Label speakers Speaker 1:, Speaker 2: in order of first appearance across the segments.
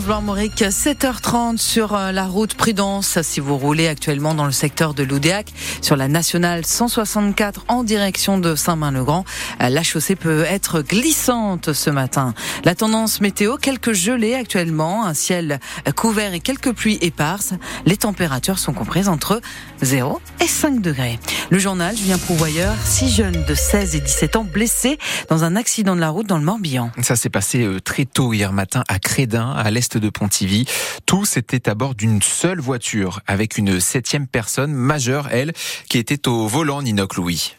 Speaker 1: France Bleu Armorique, 7h30 sur euh, la route Prudence. Si vous roulez actuellement dans le secteur de l'Oudéac, sur la nationale 164 en direction de Saint-Main-le-Grand, euh, la chaussée peut être glissante ce matin. La tendance météo, quelques gelées actuellement, un ciel couvert et quelques pluies éparses. Les températures sont comprises entre 0 et 5 degrés. Le journal Julien Prouvoyeur, six jeunes de 16 et 17 ans blessés dans un accident de la route dans le Morbihan.
Speaker 2: Ça s'est passé euh, très tôt hier matin à Crédin, à l'est de Pontivy. Tous étaient à bord d'une seule voiture, avec une septième personne majeure, elle, qui était au volant, Ninoc Louis.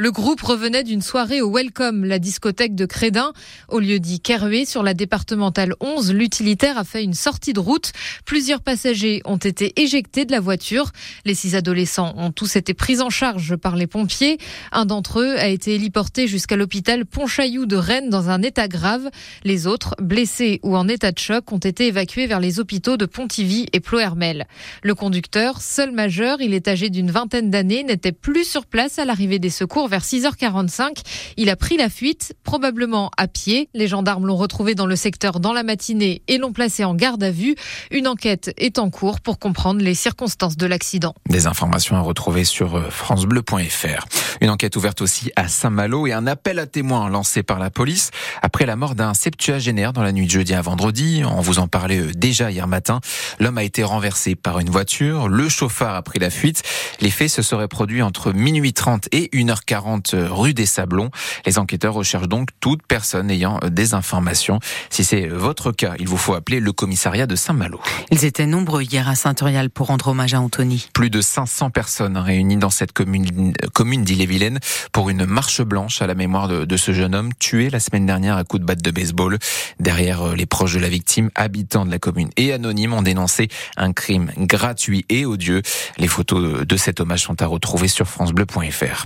Speaker 3: Le groupe revenait d'une soirée au Welcome, la discothèque de Crédin. Au lieu d'y Keroué, sur la départementale 11, l'utilitaire a fait une sortie de route. Plusieurs passagers ont été éjectés de la voiture. Les six adolescents ont tous été pris en charge par les pompiers. Un d'entre eux a été héliporté jusqu'à l'hôpital Pontchaillou de Rennes dans un état grave. Les autres, blessés ou en état de choc, ont été évacués vers les hôpitaux de Pontivy et Plohermel. Le conducteur, seul majeur, il est âgé d'une vingtaine d'années, n'était plus sur place à l'arrivée des secours vers 6h45. Il a pris la fuite, probablement à pied. Les gendarmes l'ont retrouvé dans le secteur dans la matinée et l'ont placé en garde à vue. Une enquête est en cours pour comprendre les circonstances de l'accident.
Speaker 2: Des informations à retrouver sur euh, francebleu.fr. Une enquête ouverte aussi à Saint-Malo et un appel à témoins lancé par la police après la mort d'un septuagénaire dans la nuit de jeudi à vendredi. On vous en parlait euh, déjà hier matin. L'homme a été renversé par une voiture. Le chauffard a pris la fuite. Les faits se seraient produits entre minuit 30 et 1h40 rue des Sablons. Les enquêteurs recherchent donc toute personne ayant des informations. Si c'est votre cas, il vous faut appeler le commissariat de Saint-Malo.
Speaker 1: Ils étaient nombreux hier à Saint-Aurial pour rendre hommage à Anthony.
Speaker 2: Plus de 500 personnes réunies dans cette commune, commune d'Ille-et-Vilaine pour une marche blanche à la mémoire de, de, ce jeune homme tué la semaine dernière à coups de batte de baseball. Derrière euh, les proches de la victime, habitants de la commune et anonymes ont dénoncé un crime gratuit et odieux. Les photos de cet hommage sont à retrouver sur francebleu.fr.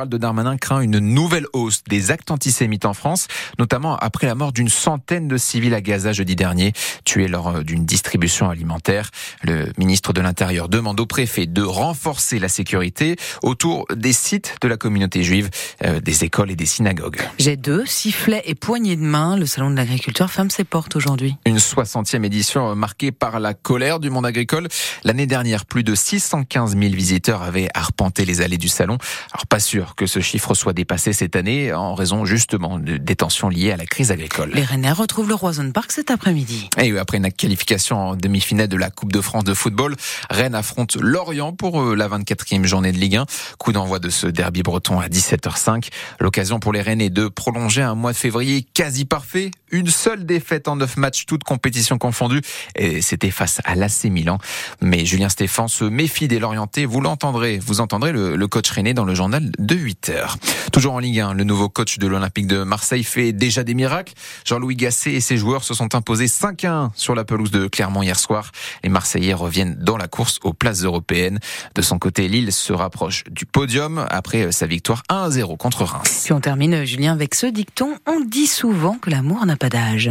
Speaker 2: Gérald Darmanin craint une nouvelle hausse des actes antisémites en France, notamment après la mort d'une centaine de civils à Gaza jeudi dernier, tués lors euh, d'une distribution alimentaire. Le ministre de l'Intérieur demande au préfet de renforcer la sécurité autour des sites de la communauté juive, euh, des écoles et des synagogues.
Speaker 1: J'ai deux, sifflets et poignées de main. Le salon de l'agriculture ferme ses portes aujourd'hui.
Speaker 2: Une 60e édition marquée par la colère du monde agricole. L'année dernière, plus de 615 000 visiteurs avaient arpenté les allées du salon. Alors pas sûr que ce chiffre soit dépassé cette année en raison justement des tensions liées à la crise agricole.
Speaker 1: Les Rennais retrouvent le Roison Park cet après-midi.
Speaker 2: Et après une qualification en demi-finale de la Coupe de France de football, Rennes affronte Lorient pour euh, la 24e journée de Ligue 1. Coup d'envoi de ce derby breton à 17h05. L'occasion pour les Rennais de prolonger un mois de février quasi parfait. Une seule défaite en neuf matchs, toutes compétitions confondues. Et c'était face à l'AC Milan. Mais Julien Stéphan se méfie des Lorientais. Vous l'entendrez, vous entendrez le, coach René dans le journal de 8 heures. Toujours en Ligue 1, le nouveau coach de l'Olympique de Marseille fait déjà des miracles. Jean-Louis Gasset et ses joueurs se sont imposés 5-1 sur la pelouse de Clermont hier soir. Les Marseillais reviennent dans la course aux places européennes. De son côté, Lille se rapproche du podium après sa victoire 1-0 contre Reims.
Speaker 1: Puis on termine, Julien, avec ce dicton. On dit souvent que l'amour n'a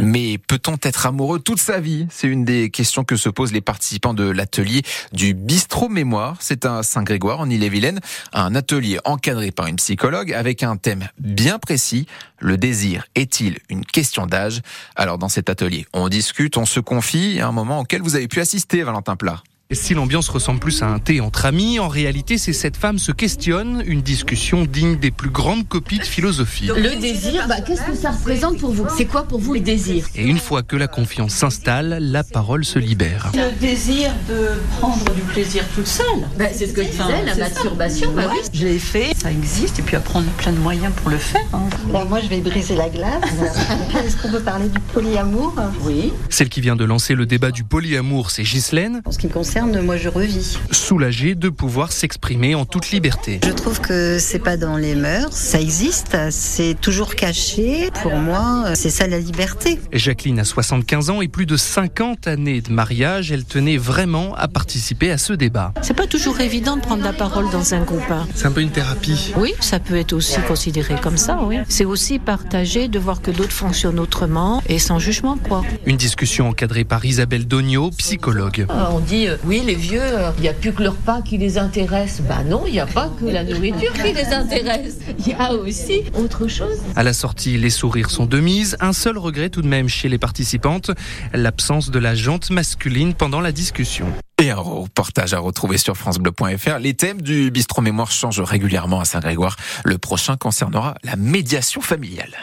Speaker 2: Mais peut-on être amoureux toute sa vie? C'est une des questions que se posent les participants de l'atelier du Bistrot Mémoire. C'est à Saint-Grégoire, en Ille-et-Vilaine. Un atelier encadré par une psychologue avec un thème bien précis. Le désir est-il une question d'âge? Alors dans cet atelier, on discute, on se confie à un moment auquel vous avez pu assister, Valentin Plat.
Speaker 4: Si l'ambiance ressemble plus à un thé entre amis, en réalité, c'est cette femme se questionne, une discussion digne des plus grandes copies de philosophie.
Speaker 5: Le désir, bah, qu'est-ce que ça représente pour vous? C'est quoi pour vous le désir?
Speaker 4: Et une fois que la confiance s'installe, la parole se libère.
Speaker 6: Le désir de prendre du plaisir toute seule.
Speaker 5: Bah, c'est ce que je disais, la masturbation. Bah, oui.
Speaker 6: Je l'ai fait, ça existe, et puis à prendre plein de moyens pour le faire. Hein.
Speaker 7: Alors moi, je vais briser la glace. Est-ce qu'on peut parler du polyamour?
Speaker 6: Oui.
Speaker 4: Celle qui vient de lancer le débat du polyamour, c'est Ghislaine.
Speaker 7: En ce qui me concerne, moi je revis.
Speaker 4: Soulagée de pouvoir s'exprimer en toute liberté.
Speaker 7: Je trouve que c'est pas dans les mœurs, ça existe, c'est toujours caché. Pour moi, c'est ça la liberté.
Speaker 4: Jacqueline a 75 ans et plus de 50 années de mariage. Elle tenait vraiment à participer à ce débat.
Speaker 8: C'est pas toujours évident de prendre la parole dans un groupe. Hein.
Speaker 4: C'est un peu une thérapie.
Speaker 8: Oui, ça peut être aussi considéré comme ça, oui. C'est aussi partager, de voir que d'autres fonctionnent autrement et sans jugement, quoi.
Speaker 4: Une discussion encadrée par Isabelle Dogno, psychologue.
Speaker 5: On dit, oui
Speaker 9: oui, les vieux, il n'y a plus que leur repas qui les intéresse. Bah non, il n'y a pas que la nourriture qui les intéresse. Il y a aussi autre chose.
Speaker 4: À la sortie, les sourires sont de mise. Un seul regret tout de même chez les participantes, l'absence de la jante masculine pendant la discussion.
Speaker 2: Et un reportage à retrouver sur francebleu.fr. Les thèmes du bistrot mémoire changent régulièrement à Saint-Grégoire. Le prochain concernera la médiation familiale.